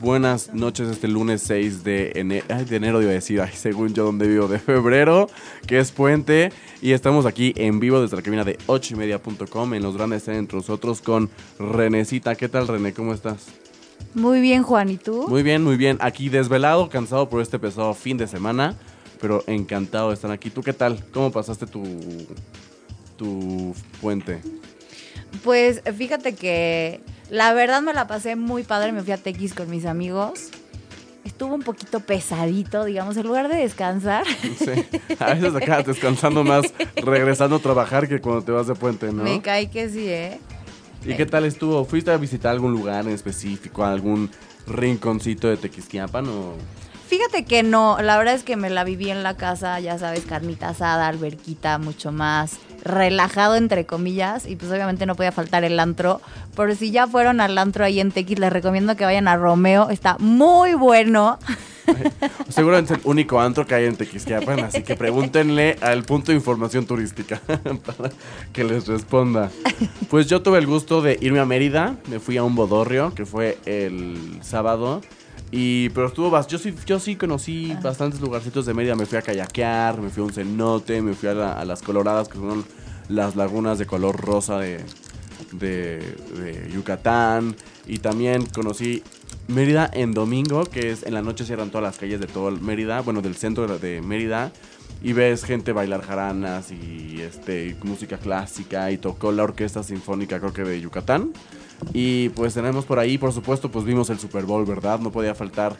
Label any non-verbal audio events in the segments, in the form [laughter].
buenas noches este lunes 6 de enero, ay, de enero iba a decir, ay, según yo donde vivo, de febrero, que es puente, y estamos aquí en vivo desde la cabina de 8ymedia.com en los grandes entre nosotros con Renecita. ¿Qué tal René? ¿Cómo estás? Muy bien, Juan, ¿y tú? Muy bien, muy bien. Aquí desvelado, cansado por este pesado fin de semana, pero encantado de estar aquí. ¿Tú qué tal? ¿Cómo pasaste tu, tu puente? Pues fíjate que la verdad me la pasé muy padre, me fui a Tequis con mis amigos. Estuvo un poquito pesadito, digamos, en lugar de descansar. Sí, a veces acabas [laughs] descansando más regresando a trabajar que cuando te vas de puente, ¿no? Me cae que sí, ¿eh? ¿Y qué tal estuvo? ¿Fuiste a visitar algún lugar en específico, algún rinconcito de Tequisquiapan o...? Fíjate que no, la verdad es que me la viví en la casa, ya sabes, carnita asada, alberquita, mucho más relajado entre comillas y pues obviamente no podía faltar el antro, pero si ya fueron al antro ahí en Tequis les recomiendo que vayan a Romeo, está muy bueno. Seguramente es el único antro que hay en Tequisquiapan, así que pregúntenle al punto de información turística [laughs] para que les responda. Pues yo tuve el gusto de irme a Mérida, me fui a un bodorrio, que fue el sábado. Y, pero estuvo yo sí, yo sí conocí bastantes lugarcitos de Mérida. Me fui a kayakear, me fui a un cenote, me fui a, las coloradas, que son las lagunas de color rosa de, de, Yucatán. Y también conocí Mérida en domingo, que es en la noche cierran todas las calles de todo Mérida, bueno, del centro de Mérida. Y ves gente bailar jaranas y este música clásica y tocó la orquesta sinfónica creo que de Yucatán. Y pues tenemos por ahí, por supuesto, pues vimos el Super Bowl, ¿verdad? No podía faltar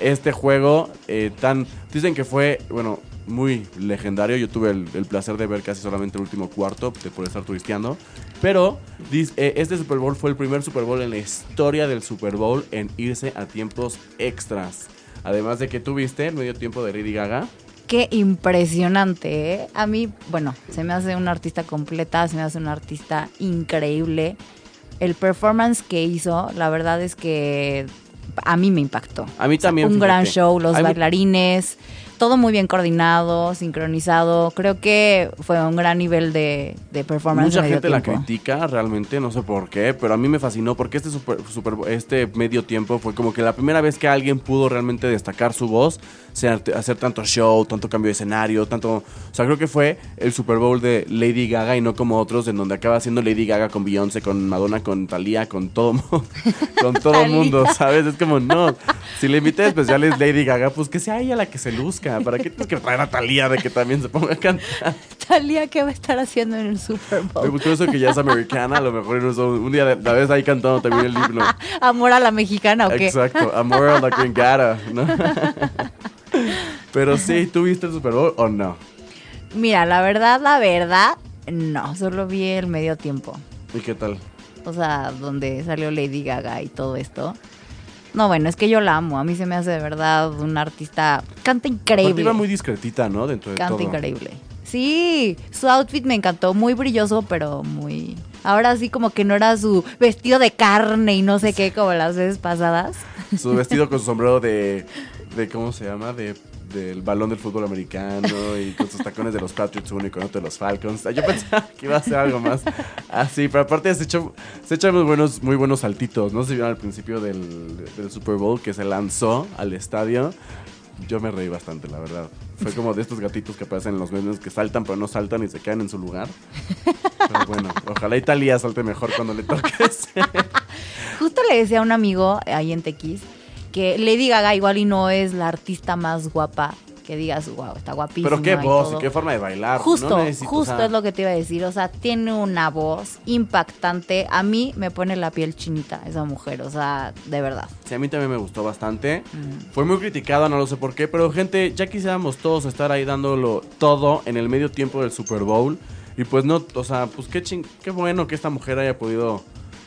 este juego eh, tan... Dicen que fue, bueno, muy legendario. Yo tuve el, placer de ver casi solamente el último cuarto de por estar turisteando. Pero eh, este Super Bowl fue el primer Super Bowl en la historia del Super Bowl en irse a tiempos extras. Además de que tuviste el medio tiempo de Lady Gaga. Qué impresionante, ¿eh? A mí, bueno, se me hace una artista completa, se me hace una artista increíble el performance que hizo, la verdad es que a mí me impactó. A mí también. un gran show, los bailarines todo muy bien coordinado, sincronizado. Creo que fue un gran nivel de, de performance. Mucha gente la critica realmente, no sé por qué, pero a mí me fascinó porque este, super, este medio tiempo fue como que la primera vez que alguien pudo realmente destacar su voz, hacer tanto show, tanto cambio de escenario, tanto... O sea, creo que fue el Super Bowl de Lady Gaga y no como otros en donde acaba siendo Lady Gaga con Beyoncé, con Madonna, con Thalía, con todo, [laughs] con todo mundo, ¿sabes? Es como, no, si le invité especiales Lady Gaga, pues que sea ella la que se luzca. ¿Para qué tienes que traer a Talía de que también se ponga a cantar? [laughs] Talía, ¿qué va a estar haciendo en el Super Bowl? Me gustó eso que ya es americana, a lo mejor un día la vez ahí cantando también el himno. [laughs] ¿Amor a la mexicana o qué? Exacto, amor a la gringara, ¿no? [laughs] Pero sí, ¿tú viste el Super Bowl o no? Mira, la verdad, la verdad, no, solo vi el medio tiempo. ¿Y qué tal? O sea, donde salió Lady Gaga y todo esto. No, bueno, es que yo la amo. A mí se me hace de verdad una artista. Canta increíble. Iba muy discretita, ¿no? Dentro de Canta increíble. Sí, su outfit me encantó. Muy brilloso, pero muy. Ahora sí, como que no era su vestido de carne y no sé qué, como las veces pasadas. Su vestido [laughs] con su sombrero de. de ¿Cómo se llama? De del balón del fútbol americano y con sus tacones de los Patriots uno y con otro de los Falcons. Yo pensaba [laughs] que iba a ser algo más así, pero aparte se echó, muy buenos, muy buenos saltitos, ¿no? Se vieron al principio del, del Super Bowl que se lanzó al estadio. Yo me reí bastante, la verdad. Fue como de estos gatitos que aparecen en los memes que saltan pero no saltan y se quedan en su lugar. Pero bueno, ojalá Italia salte mejor cuando le toques. [laughs] Justo le decía a un amigo ahí en Tequis que Lady Gaga igual y no es la artista más guapa que digas, wow, está guapísima. Pero qué voz y, qué forma de bailar. Justo, justo es lo que te iba a decir. O sea, tiene una voz impactante. A mí me pone la piel chinita esa mujer, o sea, de verdad. Sí, a mí también me gustó bastante. Fue muy criticada, no lo sé por qué, pero gente, ya quisiéramos todos estar ahí dándolo todo en el medio tiempo del Super Bowl. Y pues no, o sea, pues qué, qué bueno que esta mujer haya podido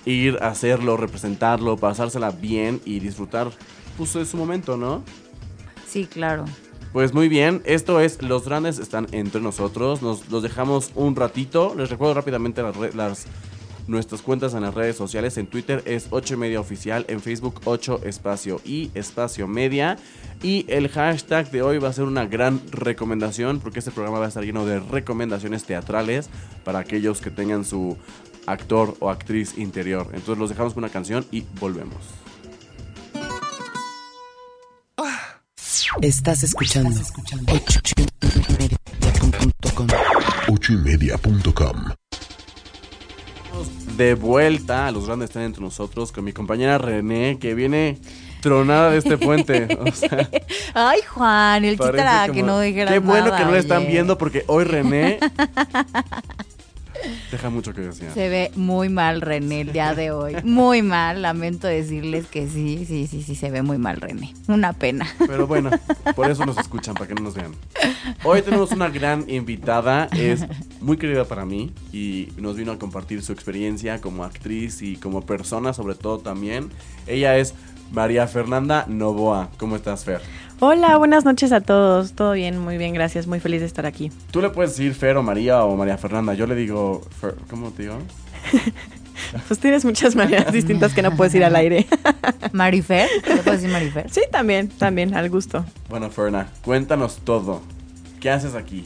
ir a hacerlo, representarlo, pasársela bien y disfrutar pues, de su momento, ¿no? Sí, claro. Pues muy bien, esto es Los Grandes están entre nosotros. Nos los dejamos un ratito. Les recuerdo rápidamente las, las Nuestras cuentas en las redes sociales, en Twitter es 8 y media oficial, en Facebook 8 espacio y espacio media. Y el hashtag de hoy va a ser una gran recomendación porque este programa va a estar lleno de recomendaciones teatrales para aquellos que tengan su actor o actriz interior. Entonces los dejamos con una canción y volvemos. Estás escuchando. Ochoymedia.com. ochoymedia.com De vuelta los grandes están entre nosotros con mi compañera René que viene tronada de este puente. [laughs] O sea, Ay, Juan, el chiste parece era como- que no dijeras Qué bueno nada, que no lo están viendo porque hoy René [laughs] deja mucho que decir. Se ve muy mal René el día de hoy. Muy mal, lamento decirles que sí, sí, sí, sí, se ve muy mal René. Una pena. Pero bueno, por eso nos escuchan, para que no nos vean. Hoy tenemos una gran invitada, es muy querida para mí y nos vino a compartir su experiencia como actriz y como persona, sobre todo también. Ella es María Fernanda Novoa. ¿Cómo estás, Fer? Hola, buenas noches a todos. Todo bien, muy bien, gracias. Muy feliz de estar aquí. Tú le puedes decir Fer o María o María Fernanda. Yo le digo Fer. ¿Cómo te digo? [laughs] Pues tienes muchas maneras distintas que no puedes ir al [laughs] aire. Marifer, ¿te puedo decir Marifer? Sí, también, también, al gusto. Bueno, Ferna, cuéntanos todo. ¿Qué haces aquí?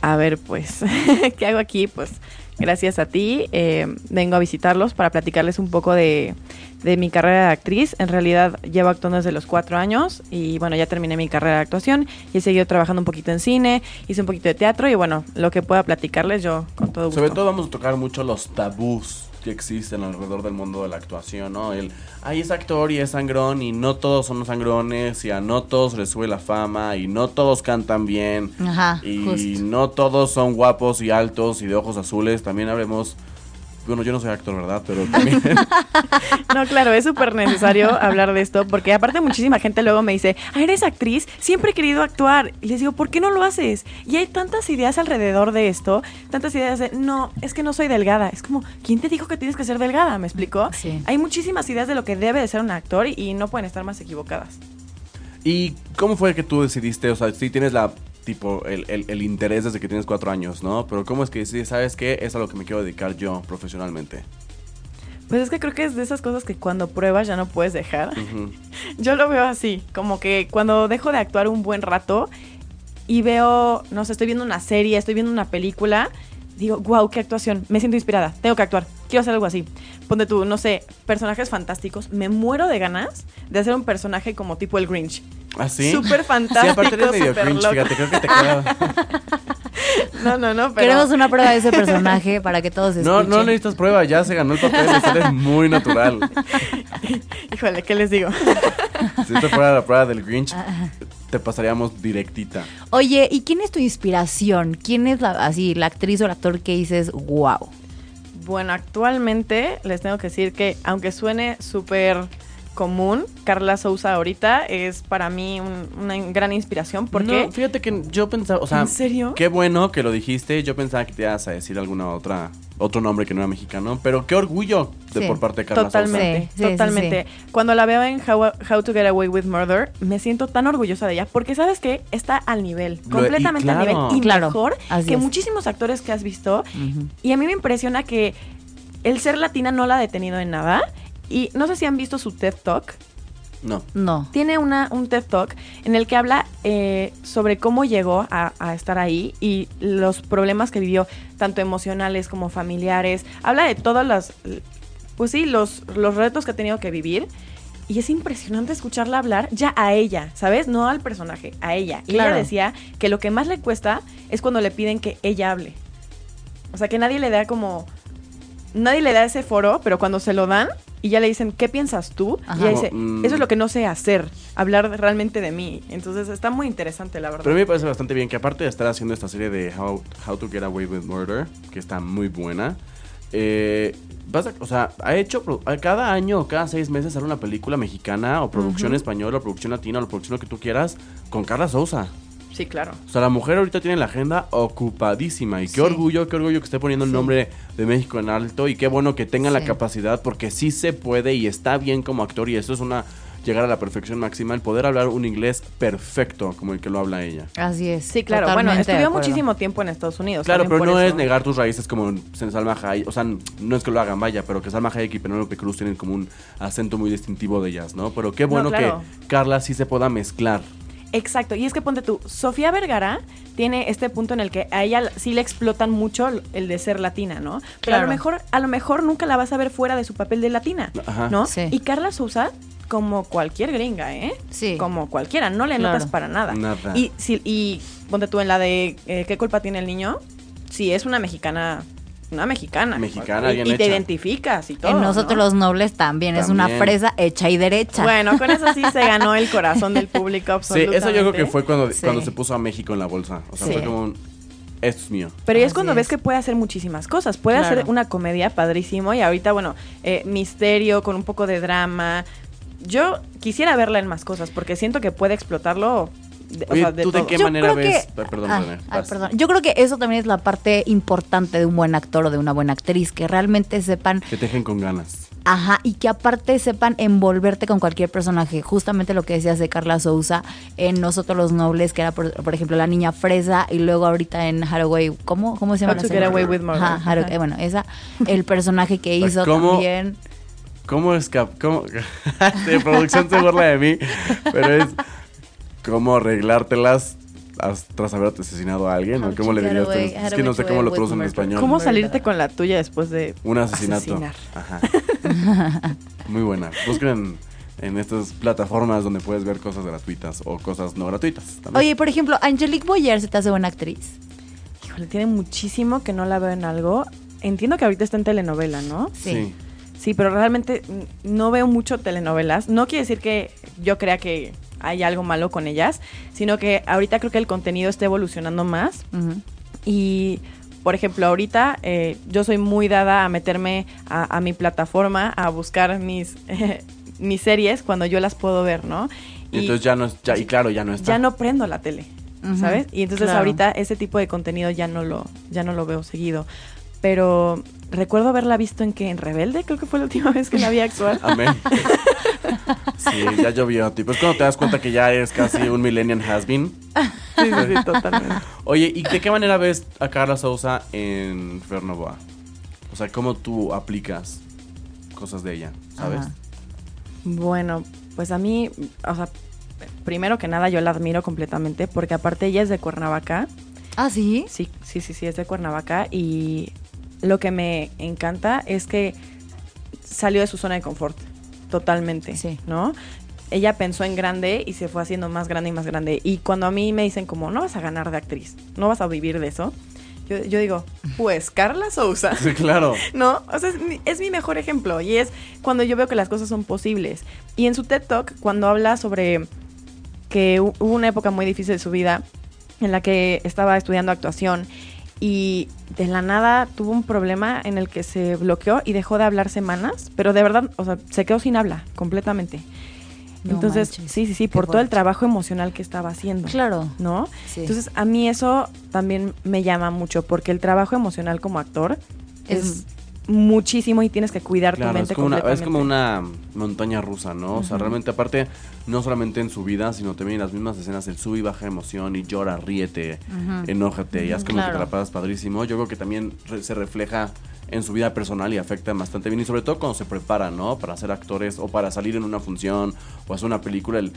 A ver, pues, [laughs] ¿qué hago aquí? Pues, gracias a ti, eh, vengo a visitarlos para platicarles un poco de, de mi carrera de actriz. En realidad, llevo actuando desde los cuatro años y, bueno, ya terminé mi carrera de actuación y he seguido trabajando un poquito en cine, hice un poquito de teatro y, bueno, lo que pueda platicarles yo con todo gusto. Sobre todo vamos a tocar mucho los tabús que existen alrededor del mundo de la actuación, ¿no? El, ay, es actor y es sangrón y no todos son sangrones y a no todos les sube la fama y no todos cantan bien Ajá, y justo. no todos son guapos y altos y de ojos azules. También hablemos, bueno, yo no soy actor, ¿verdad? Pero también... [laughs] No, claro, es súper necesario hablar de esto porque aparte muchísima gente luego me dice, ah, eres actriz, siempre he querido actuar. Y les digo, ¿por qué no lo haces? Y hay tantas ideas alrededor de esto, tantas ideas de, no, es que no soy delgada. Es como, ¿quién te dijo que tienes que ser delgada? ¿Me explicó? Sí. Hay muchísimas ideas de lo que debe de ser un actor y, y no pueden estar más equivocadas. ¿Y cómo fue que tú decidiste? O sea, sí tienes la tipo el, el- el interés desde que tienes cuatro años, ¿no? Pero ¿cómo es que decidiste, sabes qué? Es a lo que me quiero dedicar yo profesionalmente. Pues es que creo que es de esas cosas que cuando pruebas ya no puedes dejar. [laughs] Yo lo veo así, como que cuando dejo de actuar un buen rato y veo, no sé, estoy viendo una serie, estoy viendo una película, digo, wow, qué actuación, me siento inspirada, tengo que actuar, quiero hacer algo así. Ponte tú, no sé, personajes fantásticos, me muero de ganas de hacer un personaje como tipo el Grinch. ¿Ah, sí? Súper [laughs] Sí, fantástico, aparte eres medio cringe, loco. fíjate, creo que te queda... [laughs] No, no, no, pero... Queremos una prueba de ese personaje para que todos No, escuchen. no necesitas prueba, ya se ganó el papel, eres muy natural. [laughs] Híjole, ¿qué les digo? Si esto fuera la prueba del Grinch, te pasaríamos directita. Oye, ¿y quién es tu inspiración? ¿Quién es la, así, la actriz o el actor que dices, wow? Bueno, actualmente les tengo que decir que, aunque suene súper común, Carla Souza ahorita es para mí un- una gran inspiración porque... No, fíjate que yo pensaba, o sea, ¿En serio? qué bueno que lo dijiste. Yo pensaba que te ibas a decir alguna otra, otro nombre que no era mexicano, pero qué orgullo de Sí, por parte de Carla Totalmente, Sí, sí, sí, totalmente. Cuando la veo en How, How to Get Away with Murder, me siento tan orgullosa de ella porque sabes que está al nivel, Lo- completamente al nivel y Claro, mejor que es. muchísimos actores que has visto. Y a mí me impresiona que el ser latina no la ha detenido en nada. Y no sé si han visto su TED Talk. No. No. Tiene una, un TED Talk en el que habla eh, sobre cómo llegó a, a estar ahí y los problemas que vivió, tanto emocionales como familiares. Habla de todas las, pues sí, los, los retos que ha tenido que vivir. Y es impresionante escucharla hablar ya a ella, ¿sabes? No al personaje, a ella. Y Claro. ella decía que lo que más le cuesta es cuando le piden que ella hable. O sea, que nadie le da como... Nadie le da ese foro, pero cuando se lo dan y ya le dicen, ¿qué piensas tú? Ajá. Y ella dice, Mm. eso es lo que no sé hacer, hablar realmente de mí. Entonces está muy interesante, la verdad. Pero a mí me parece bastante bien que aparte de estar haciendo esta serie de How, How to Get Away with Murder, que está muy buena, eh, vas a- o sea, ha hecho cada año o cada seis meses sale una película mexicana o producción española o producción latina o la producción lo que tú quieras con Carla Sousa. Sí, claro. O sea, la mujer ahorita tiene la agenda ocupadísima. Y qué Sí. orgullo, qué orgullo que esté poniendo el Sí. nombre de México en alto. Y qué bueno que tenga la capacidad, porque sí se puede y está bien como actor. Y eso es una. llegar a la perfección máxima, el poder hablar un inglés perfecto como el que lo habla ella. Así es. Sí, claro. Bueno, totalmente estudió muchísimo tiempo en Estados Unidos. Claro, pero no eso. es negar tus raíces como en Salma Hayek. O sea, no es que lo hagan, vaya, pero que Salma Hayek y Penélope Cruz tienen como un acento muy distintivo de ellas, ¿no? Pero qué bueno claro. que Carla sí se pueda mezclar. Exacto, y es que ponte tú, Sofía Vergara tiene este punto en el que a ella sí le explotan mucho el de ser latina, ¿no? Pero a lo mejor, a lo mejor nunca la vas a ver fuera de su papel de latina, Ajá. ¿no? Sí. Y Carla Sousa, como cualquier gringa, ¿eh? Sí. Como cualquiera, no le Claro. notas para nada. Nada. Y, si, y ponte tú en la de eh, ¿qué culpa tiene el niño? Sí, es una mexicana, una mexicana. Mexicana, y, bien y te hecha. identificas y todo. En nosotros ¿no? los nobles también, es una fresa hecha y derecha. Bueno, con eso sí se ganó el [laughs] corazón del público Sí, absolutamente. eso yo creo que fue cuando, Sí. cuando se puso a México en la bolsa. O sea, Sí. fue como un, esto es mío. Pero ya es cuando es. ves que puede hacer muchísimas cosas. Puede Claro. hacer una comedia padrísimo y ahorita, bueno, eh, misterio con un poco de drama. Yo quisiera verla en más cosas porque siento que puede explotarlo o Oye, sea, de ¿tú de qué Yo manera creo ves? que- Ay, Perdón, Ah, perdón. Yo creo que eso también es la parte importante de un buen actor o de una buena actriz, que realmente sepan, Que te dejen con ganas. ajá, y que aparte sepan envolverte con cualquier personaje. Justamente lo que decías de Carla Souza en Nosotros los Nobles, que era, por, por ejemplo, la niña fresa, y luego ahorita en Haraway, ¿cómo, cómo se llama? How to? Get Away with Murder. Ajá, Haraway- eh, bueno, esa, el personaje que hizo ¿Cómo? también. ¿Cómo escap... ¿Cómo? [laughs] de producción se burla de mí, pero es cómo arreglártelas as- tras haberte asesinado a alguien, How ¿o cómo le dirías? away- Es que no sé cómo lo traducen en español. ¿Cómo salirte con la tuya después de Un asesinato. asesinar? Ajá. Muy buena. Busquen en, estas plataformas donde puedes ver cosas gratuitas o cosas no gratuitas. también. Oye, por ejemplo, Angelique Boyer se te hace buena actriz. Híjole, tiene muchísimo que no la veo en algo. Entiendo que ahorita está en telenovela, ¿no? Sí. Sí, pero realmente no veo mucho telenovelas. No quiere decir que yo crea que hay algo malo con ellas, sino que ahorita creo que el contenido está evolucionando más. Y, por ejemplo, ahorita eh, yo soy muy dada a meterme a, a mi plataforma, a buscar mis, [laughs] mis series cuando yo las puedo ver, ¿no? Y entonces ya no ya, y claro, ya no está. ya no prendo la tele, ¿sabes? Y entonces claro. ahorita ese tipo de contenido ya no lo, ya no lo veo seguido. Pero recuerdo haberla visto en que en Rebelde, creo que fue la última vez que la vi actuar. [laughs] Amén. Sí, ya llovió, tipo. Es cuando te das cuenta que ya eres casi un millennial has-been. Sí, sí, sí, totalmente. Oye, ¿y de qué manera ves a Carla Sousa en Fernovoa? O sea, ¿cómo tú aplicas cosas de ella, sabes? Ajá. Bueno, pues a mí, o sea, primero que nada yo la admiro completamente porque aparte ella es de Cuernavaca. Ah, sí. Sí, sí, sí, sí, es de Cuernavaca y lo que me encanta es que salió de su zona de confort totalmente, Sí. ¿no? Ella pensó en grande y se fue haciendo más grande y más grande. Y cuando a mí me dicen como, no vas a ganar de actriz, no vas a vivir de eso, yo, yo digo, pues Carla Sousa. Sí, claro. [laughs] ¿no? O sea, es mi, es mi mejor ejemplo y es cuando yo veo que las cosas son posibles. Y en su TED Talk, cuando habla sobre que hu- hubo una época muy difícil de su vida en la que estaba estudiando actuación y de la nada tuvo un problema en el que se bloqueó y dejó de hablar semanas, pero de verdad, o sea, se quedó sin habla completamente. No Entonces, manches, sí, sí, sí, por todo el trabajo emocional que estaba haciendo. Claro. ¿No? Sí. Entonces, a mí eso también me llama mucho, porque el trabajo emocional como actor es, Es- muchísimo y tienes que cuidar tu Claro, mente es como, una, es como una montaña rusa, ¿no? O sea, realmente, aparte, no solamente en su vida, sino también en las mismas escenas, el sube y baja emoción y llora, ríete, Ujú. enójate, y haz como que te la pasas padrísimo. Yo creo que también re- se refleja en su vida personal y afecta bastante bien, y sobre todo cuando se prepara, ¿no? Para ser actores o para salir en una función o hacer una película, el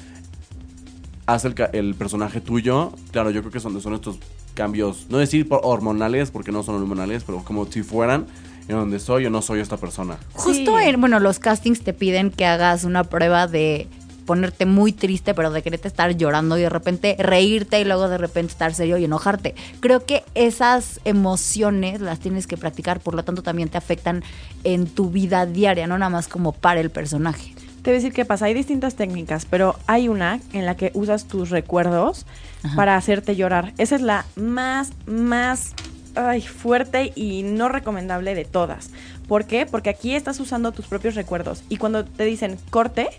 hace el, el personaje tuyo. Claro, yo creo que son, son estos cambios, no decir por hormonales, porque no son hormonales, pero como si fueran en donde soy o no soy esta persona. Justo Sí. en, bueno, los castings te piden que hagas una prueba de ponerte muy triste, pero de quererte estar llorando y de repente reírte y luego de repente estar serio y enojarte. Creo que esas emociones las tienes que practicar, por lo tanto también te afectan en tu vida diaria, no nada más como para el personaje. Te voy a decir qué pasa, hay distintas técnicas, pero hay una en la que usas tus recuerdos Ajá. para hacerte llorar. Esa es la más, más ay, fuerte y no recomendable de todas. ¿Por qué? Porque aquí estás usando tus propios recuerdos y cuando te dicen corte,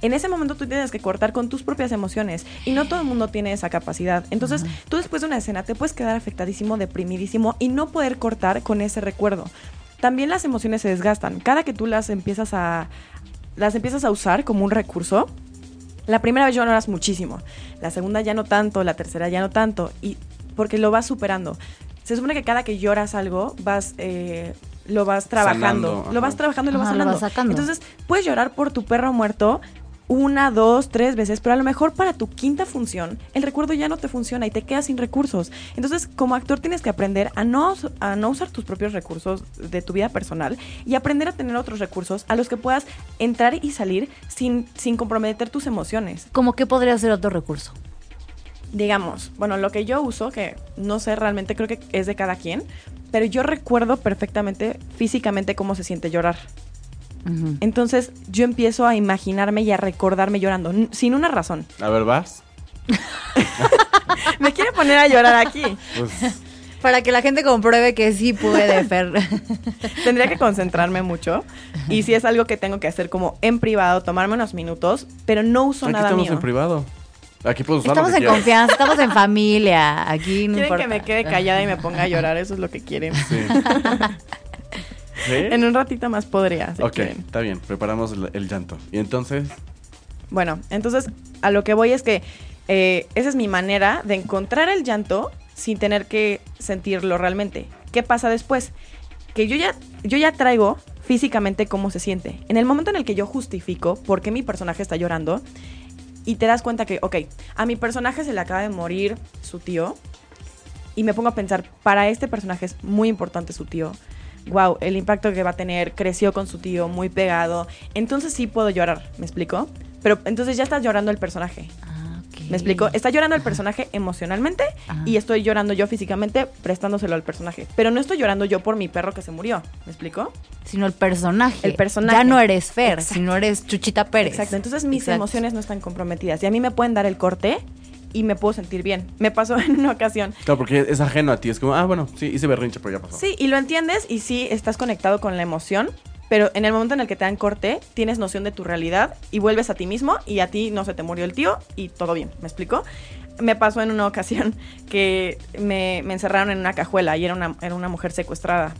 en ese momento tú tienes que cortar con tus propias emociones y no todo el mundo tiene esa capacidad. Entonces, tú después de una escena te puedes quedar afectadísimo, deprimidísimo y no poder cortar con ese recuerdo. También las emociones se desgastan. Cada que tú las empiezas a las empiezas a usar como un recurso, La primera vez lloras muchísimo, la segunda ya no tanto, la tercera ya no tanto, y porque lo vas superando. Se supone que cada que lloras algo, vas, eh, lo vas trabajando, Sanando, lo vas trabajando y lo vas Ajá, lo vas sacando. Entonces, puedes llorar por tu perro muerto una, dos, tres veces, pero a lo mejor para tu quinta función el recuerdo ya no te funciona y te quedas sin recursos. Entonces, como actor tienes que aprender a no, a no usar tus propios recursos de tu vida personal y aprender a tener otros recursos a los que puedas entrar y salir sin, sin comprometer tus emociones. Como que podría ser otro recurso. Digamos, bueno, lo que yo uso, que no sé realmente, creo que es de cada quien, pero yo recuerdo perfectamente físicamente cómo se siente llorar. Entonces yo empiezo a imaginarme y a recordarme llorando, sin una razón. A ver, vas. [laughs] Me quiere poner a llorar aquí. Pues, Para que la gente compruebe que sí puede, Fer. [laughs] Tendría que concentrarme mucho. Y si es algo que tengo que hacer como en privado, tomarme unos minutos, pero no uso aquí nada estamos mío. en privado. Aquí puedes usar Estamos lo que en quieras. confianza, estamos en familia. Aquí no Quieren importa. que me quede callada y me ponga a llorar, eso es lo que quieren. Sí. ¿Sí? [laughs] En un ratito más podría, si ok, quieren. está bien. Preparamos el, el llanto. Y entonces, Bueno, entonces a lo que voy es que eh, esa es mi manera de encontrar el llanto sin tener que sentirlo realmente. ¿Qué pasa después? Que yo ya, yo ya traigo físicamente cómo se siente. En el momento en el que yo justifico por qué mi personaje está llorando y te das cuenta que, ok, a mi personaje se le acaba de morir su tío y me pongo a pensar, para este personaje es muy importante su tío. Wow, el impacto que va a tener, creció con su tío, muy pegado. Entonces sí puedo llorar, ¿me explico? Pero entonces ya está llorando el personaje. Ah, ¿Me explico? Está llorando el personaje emocionalmente Ajá. y estoy llorando yo físicamente prestándoselo al personaje. Pero no estoy llorando yo por mi perro que se murió. ¿Me explico? Sino el personaje. El personaje. Ya no eres Fer, Exacto. sino eres Chuchita Pérez. Exacto. Entonces mis Exacto. emociones no están comprometidas. Y a mí me pueden dar el corte y me puedo sentir bien. Me pasó [laughs] en una ocasión. claro, porque es ajeno a ti. Es como, ah, bueno, sí, hice berrinche, pero ya pasó. Sí, y lo entiendes y sí estás conectado con la emoción. Pero en el momento en el que te dan corte, tienes noción de tu realidad y vuelves a ti mismo y a ti no se te murió el tío y todo bien. ¿Me explico? Me pasó en una [laughs] ocasión que me, encerraron en una cajuela y era una, era una mujer secuestrada.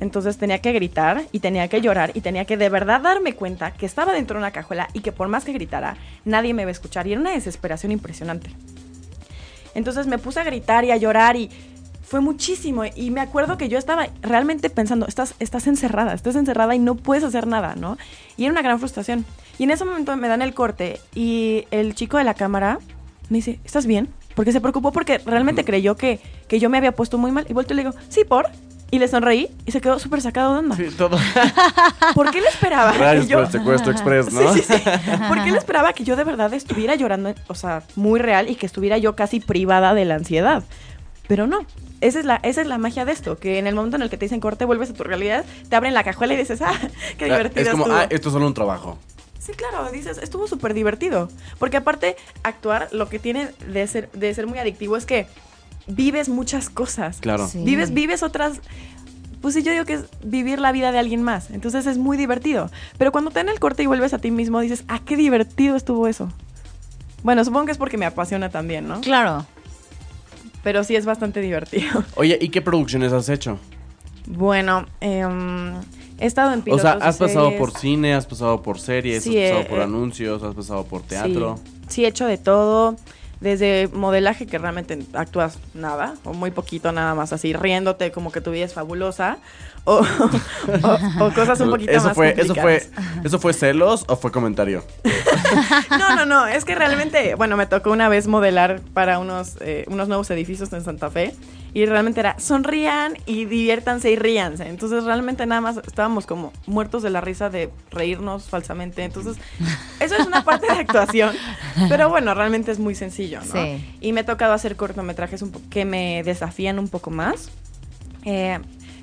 Entonces tenía que gritar y tenía que llorar y tenía que de verdad darme cuenta que estaba dentro de una cajuela y que por más que gritara, nadie me iba a escuchar. Y era una desesperación impresionante. Entonces me puse a gritar y a llorar y fue muchísimo. Y me acuerdo que yo estaba realmente pensando, estás, estás encerrada, estás encerrada y no puedes hacer nada, ¿no? Y era una gran frustración. Y en ese momento me dan el corte y el chico de la cámara me dice, ¿estás bien? Porque se preocupó porque realmente creyó que, que yo me había puesto muy mal. Y vuelto y le digo, sí, por. Y le sonreí y se quedó súper sacado de onda. Sí, todo. [laughs] ¿Por qué le esperaba? Gracias que yo- por secuestro express, ¿no? Sí, sí, sí. [laughs] Porque él esperaba que yo de verdad estuviera llorando, o sea, muy real y que estuviera yo casi privada de la ansiedad. Pero no. Esa es, la, esa es la magia de esto, que en el momento en el que te dicen corte, vuelves a tu realidad, te abren la cajuela y dices, ah, qué divertido es como, estuvo". ah, esto es solo un trabajo. Sí, claro, dices, estuvo súper divertido. Porque aparte, actuar, lo que tiene de ser, de ser muy adictivo es que vives muchas cosas. Claro. Sí. Vives, vives otras. Pues sí, yo digo que es vivir la vida de alguien más. Entonces es muy divertido. Pero cuando te dan el corte y vuelves a ti mismo, dices, ah, qué divertido estuvo eso. Bueno, supongo que es porque me apasiona también, ¿no? Claro. Pero sí es bastante divertido. [laughs] Oye, ¿y qué producciones has hecho? Bueno, em, he estado en O pilotos sea, de has pasado series. por cine, has pasado por series, Sí, has pasado eh, por eh, anuncios, has pasado por teatro. Sí, sí, he hecho de todo. Desde modelaje, que realmente actúas nada, o muy poquito nada más, así riéndote como que tu vida es fabulosa, o, [laughs] o- o cosas un poquito eso más fue, eso fue, eso fue celos o fue comentario. [laughs] No, no, no, es que realmente, bueno, me tocó una vez modelar para unos, eh, unos nuevos edificios en Santa Fe, y realmente era, sonrían y diviértanse y ríanse. Entonces realmente nada más estábamos como muertos de la risa de reírnos falsamente. Entonces, eso es una parte de actuación, pero bueno, realmente es muy sencillo, ¿no? Sí. Y me ha tocado hacer cortometrajes un que me desafían un poco más. Eh,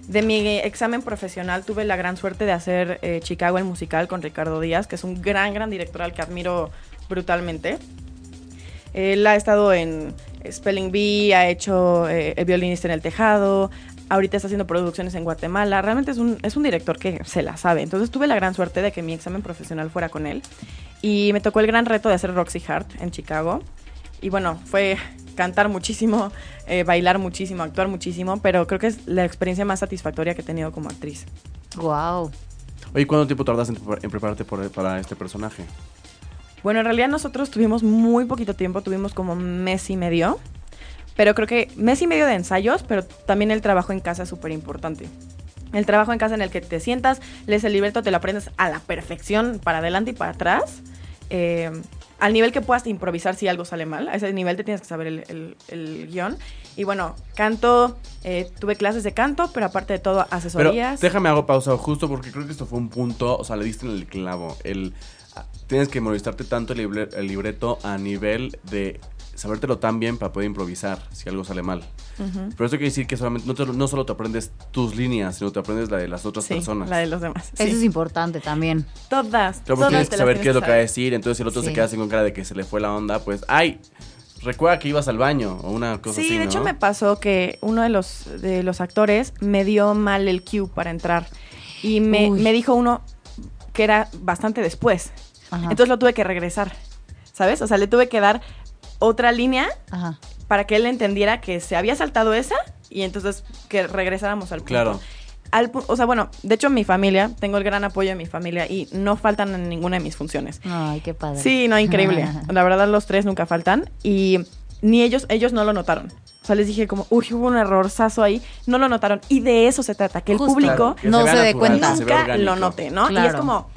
de mi examen profesional tuve la gran suerte de hacer eh, Chicago el musical con Ricardo Díaz, que es un gran, gran director al que admiro brutalmente. Él ha estado en Spelling Bee, ha hecho eh, El violinista en el tejado, ahorita está haciendo producciones en Guatemala. Realmente es un, es un director que se la sabe. Entonces tuve la gran suerte de que mi examen profesional fuera con él. Y me tocó el gran reto de hacer Roxy Hart en Chicago. Y bueno, fue cantar muchísimo, eh, bailar muchísimo, actuar muchísimo, pero creo que es la experiencia más satisfactoria que he tenido como actriz. Wow. Oye, ¿cuánto tiempo tardas en, prepar- en prepararte por- para este personaje? Bueno, en realidad nosotros tuvimos muy poquito tiempo, tuvimos como mes y medio. Pero creo que mes y medio de ensayos, pero también el trabajo en casa es súper importante. El trabajo en casa en el que te sientas, lees el libreto, te lo aprendes a la perfección, para adelante y para atrás. Eh, al nivel que puedas improvisar si algo sale mal, a ese nivel te tienes que saber el, el- el guion. Y bueno, canto, eh, tuve clases de canto, pero aparte de todo, Pero asesorías. déjame hago pausa justo porque creo que esto fue un punto, o sea, le diste en el clavo. El, ah, tienes que memorizarte tanto el, libre- el libreto a nivel de sabértelo tan bien para poder improvisar si algo sale mal. Pero eso quiere decir que solamente, no, te- no solo te aprendes tus líneas, sino te aprendes la de las otras Sí, personas. la de los demás. Eso es Sí. importante también. Todas. Claro, todas tienes que saber tienes qué es lo que va a decir, entonces si el otro se Sí. queda así con cara de que se le fue la onda, pues, ¡ay! Recuerda que ibas al baño o una cosa Sí, así, de hecho ¿no? me pasó que uno de los, de los actores me dio mal el cue para entrar. Y me, me dijo uno que era bastante después. Ajá. Entonces lo tuve que regresar. ¿Sabes? O sea, le tuve que dar otra línea Ajá. para que él entendiera que se había saltado esa y entonces que regresáramos al punto. Claro. Al o sea, bueno, de hecho mi familia, tengo el gran apoyo de mi familia y no faltan en ninguna de mis funciones. Ay, qué padre. Sí, no, increíble. [laughs] La verdad, los tres nunca faltan. Y ni ellos, ellos no lo notaron. O sea, les dije como, uy, hubo un errorzazo ahí. No lo notaron. Y de eso se trata, que el Justo. público Claro, que no se dé cuenta. se nunca lo note, ¿no? Y es como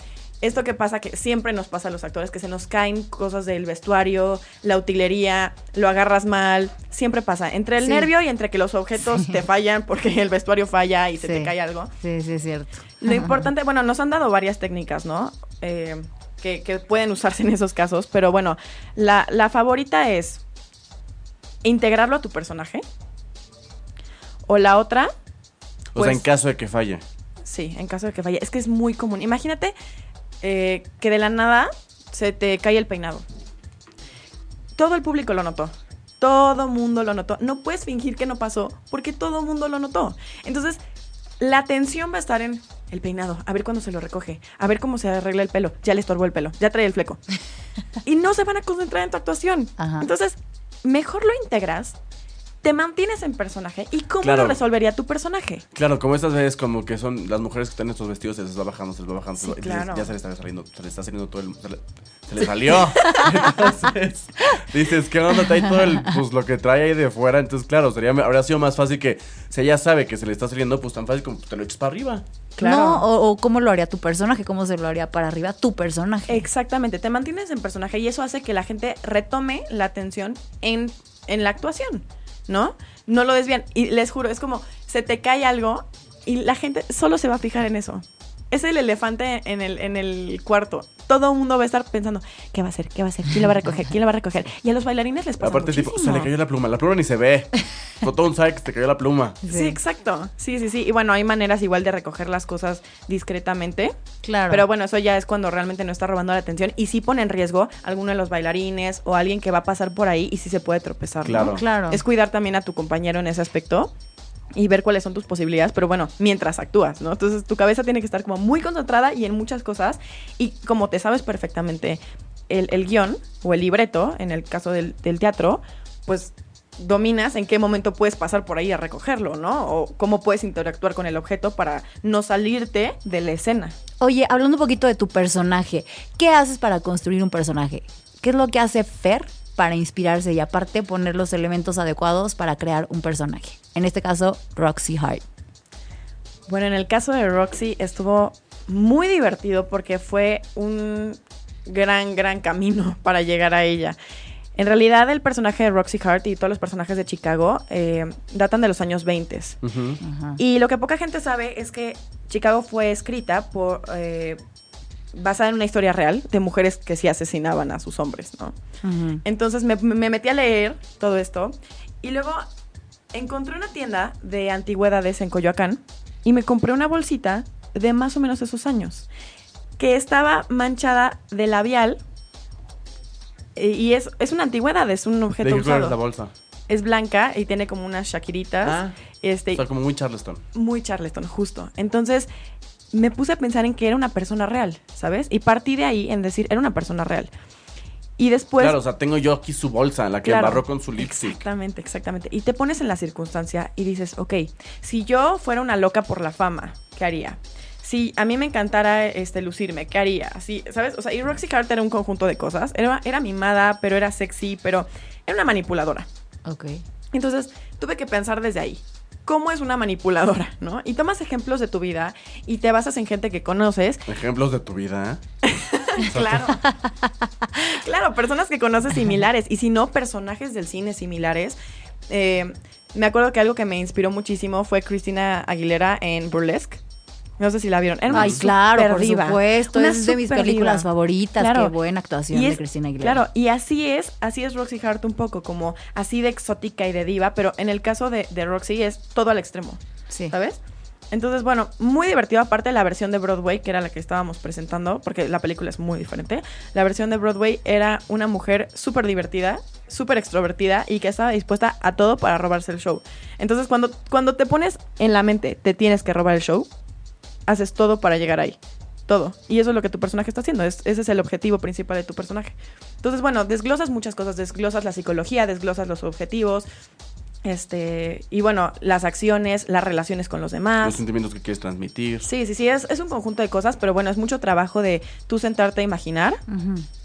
esto que pasa que siempre nos pasa a los actores, que se nos caen cosas del vestuario, la utilería, lo agarras mal, siempre pasa. Entre el Sí. nervio y entre que los objetos te fallan porque el vestuario falla y se te cae algo. Sí, sí, es cierto. Lo importante, bueno, nos han dado varias técnicas, ¿no? Eh, que, que pueden usarse en esos casos, pero bueno, la, la favorita es integrarlo a tu personaje. O la otra, O sea, en pues- caso de que falle. sí, en caso de que falle. Es que es muy común. Imagínate eh, que de la nada se te cae el peinado. Todo el público lo notó. Todo mundo lo notó. No puedes fingir que no pasó porque todo mundo lo notó. Entonces, la atención va a estar en el peinado, a ver cuándo se lo recoge, a ver cómo se arregla el pelo. Ya le estorbó el pelo, ya trae el fleco. [laughs] y no se van a concentrar en tu actuación. Ajá. Entonces, mejor lo integras, te mantienes en personaje y cómo Claro. lo resolvería tu personaje. Claro, como estas veces como que son las mujeres que están en estos vestidos, se les va bajando, se les va bajando, se les claro. ya se le está saliendo, se le está saliendo todo el... Se le, se le salió. [laughs] entonces, dices, ¿qué onda? Trae todo el, pues lo que trae ahí de fuera. Entonces, claro, sería, habría sido más fácil que, si ella sabe que se le está saliendo, pues tan fácil como te lo eches para arriba. Claro. No, o, o cómo lo haría tu personaje, cómo se lo haría para arriba tu personaje. Exactamente, te mantienes en personaje y eso hace que la gente retome la atención en, en la actuación, ¿no? No lo desvían. Y les juro, es como se te cae algo y la gente solo se va a fijar en eso. Es el elefante en el, en el cuarto. Todo el mundo va a estar pensando, ¿qué va a hacer? ¿Qué va a hacer? ¿Quién lo va a recoger? ¿Quién lo va a recoger? Y a los bailarines les pasa Aparte, tipo, se muchísimo. le cayó la pluma. La pluma ni se ve. Un sabe que se te cayó la pluma. Sí, exacto. Sí, sí, sí. Y bueno, hay maneras igual de recoger las cosas discretamente. Claro. Pero bueno, eso ya es cuando realmente no está robando la atención y sí pone en riesgo a alguno de los bailarines o alguien que va a pasar por ahí y sí se puede tropezar. ¿no? Claro. Claro. Es cuidar también a tu compañero en ese aspecto y ver cuáles son tus posibilidades, pero bueno, mientras actúas, ¿no? Entonces tu cabeza tiene que estar como muy concentrada y en muchas cosas y como te sabes perfectamente el, el guion o el libreto, en el caso del, del teatro, pues dominas en qué momento puedes pasar por ahí a recogerlo, ¿no? O cómo puedes interactuar con el objeto para no salirte de la escena. Oye, hablando un poquito de tu personaje, ¿qué haces para construir un personaje? ¿Qué es lo que hace Fer para inspirarse y aparte poner los elementos adecuados para crear un personaje? En este caso, Roxy Hart. Bueno, en el caso de Roxy estuvo muy divertido porque fue un gran, gran camino [laughs] para llegar a ella. En realidad, el personaje de Roxy Hart y todos los personajes de Chicago eh, datan de los años 20. Ujú. Ajá. Y lo que poca gente sabe es que Chicago fue escrita por. eh, basada en una historia real de mujeres que sí asesinaban a sus hombres, ¿no? Entonces me, me metí a leer todo esto y luego encontré una tienda de antigüedades en Coyoacán y me compré una bolsita de más o menos esos años que estaba manchada de labial y es, es una antigüedad, es un ¿De objeto qué color es la usado. bolsa? Es blanca y tiene como unas shakiritas. Ah, este, o sea, como muy Charleston. muy Charleston, justo. Entonces me puse a pensar en que era una persona real, ¿sabes? Y partí de ahí en decir, era una persona real. Y después... claro, o sea, tengo yo aquí su bolsa, la que Claro. embarró con su lipstick. Exactamente, exactamente. Y te pones en la circunstancia y dices, ok, si yo fuera una loca por la fama, ¿qué haría? si a mí me encantara este, lucirme, ¿qué haría? Así, ¿sabes? O sea, y Roxy Hart era un conjunto de cosas. Era, era mimada, pero era sexy, pero era una manipuladora. Ok. Entonces, tuve que pensar desde ahí. ¿Cómo es una manipuladora, no? Y tomas ejemplos de tu vida y te basas en gente que conoces. Ejemplos de tu vida. [laughs] claro. claro, personas que conoces similares. Y si no, personajes del cine similares. Eh, me acuerdo que algo que me inspiró muchísimo fue Cristina Aguilera en Burlesque. No sé si la vieron. Era Ay, claro, por diva. supuesto. Una es de mis películas diva. favoritas. Claro. Qué buena actuación de Cristina Aguilera. Claro, y así es, así es Roxy Hart un poco, como así de exótica y de diva, pero en el caso de, de Roxy es todo al extremo, Sí. ¿sabes? Entonces, bueno, muy divertido, aparte la versión de Broadway, que era la que estábamos presentando, porque la película es muy diferente. La versión de Broadway era una mujer súper divertida, súper extrovertida y que estaba dispuesta a todo para robarse el show. Entonces, cuando, cuando te pones en la mente, te tienes que robar el show, haces todo para llegar ahí. Todo. Y eso es lo que tu personaje está haciendo. Es- ese es el objetivo principal de tu personaje. Entonces, bueno, desglosas muchas cosas. Desglosas la psicología, desglosas los objetivos. Este. Y bueno, las acciones, las relaciones con los demás. Los sentimientos que quieres transmitir. Sí, sí, sí. Es, es un conjunto de cosas, pero bueno, es mucho trabajo de tú sentarte a imaginar,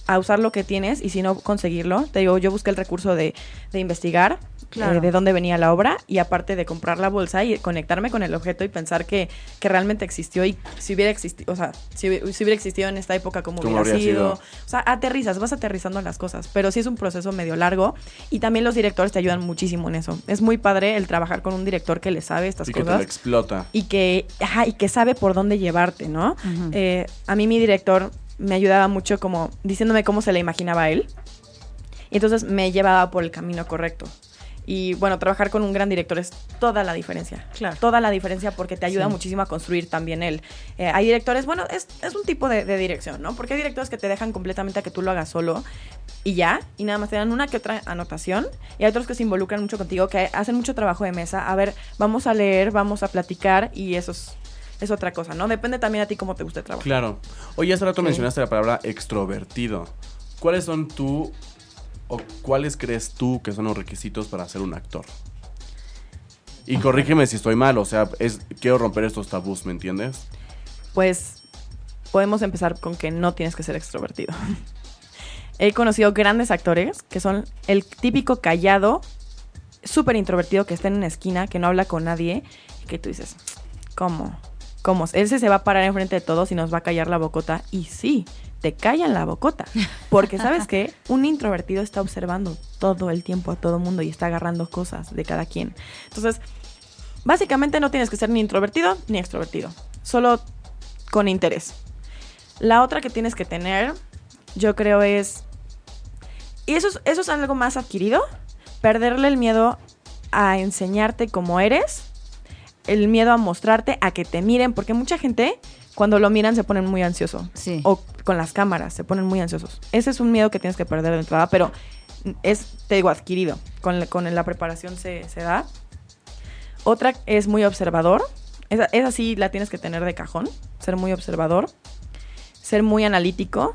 a usar lo que tienes y si no conseguirlo. Te digo, yo busqué el recurso de, de investigar. Claro. eh, de dónde venía la obra y aparte de comprar la bolsa y conectarme con el objeto y pensar que, que realmente existió y si hubiera existido, o sea, si, hubi- si hubiera existido en esta época, como ¿Cómo hubiera habría sido. sido? O sea, aterrizas, vas aterrizando las cosas, pero sí es un proceso medio largo y también los directores te ayudan muchísimo en eso. Es muy padre el trabajar con un director que le sabe estas Y que te cosas lo explota. y que, ajá, y que sabe por dónde llevarte, ¿no? Eh, a mí mi director me ayudaba mucho como diciéndome cómo se le imaginaba a él. Y entonces me llevaba por el camino correcto. Y bueno, trabajar con un gran director es toda la diferencia. Claro. Toda la diferencia porque te ayuda Sí. muchísimo a construir también él. Eh, hay directores, bueno, es, es un tipo de, de dirección, ¿no? Porque hay directores que te dejan completamente a que tú lo hagas solo y ya, y nada más te dan una que otra anotación. Y hay otros que se involucran mucho contigo, que hacen mucho trabajo de mesa. A ver, vamos a leer, vamos a platicar y eso es, es otra cosa, ¿no? Depende también a ti cómo te guste trabajar. Claro. Oye, hace rato Sí. mencionaste la palabra extrovertido. ¿Cuáles son tú o cuáles crees tú que son los requisitos para ser un actor? Y corrígeme si estoy mal, o sea, es, quiero romper estos tabús, ¿me entiendes? pues podemos empezar con que no tienes que ser extrovertido. [laughs] He conocido grandes actores que son el típico callado, súper introvertido que está en una esquina, que no habla con nadie, y que tú dices, ¿cómo? ¿Cómo? Ese se va a parar enfrente de todos y nos va a callar la bocota. Y sí, te callan la bocota. Porque sabes que un introvertido está observando todo el tiempo a todo mundo y está agarrando cosas de cada quien. Entonces, básicamente no tienes que ser ni introvertido ni extrovertido. Solo con interés. La otra que tienes que tener, yo creo, es. Y eso es, eso es algo más adquirido. Perderle el miedo a enseñarte cómo eres. El miedo a mostrarte, a que te miren. Porque mucha gente, cuando lo miran, se ponen muy ansioso. Sí. O con las cámaras, se ponen muy ansiosos. Ese es un miedo que tienes que perder de entrada, pero es, te digo, adquirido. Con, la- con la preparación se, se da. Otra es muy observador. Esa, esa sí la tienes que tener de cajón. Ser muy observador. Ser muy analítico.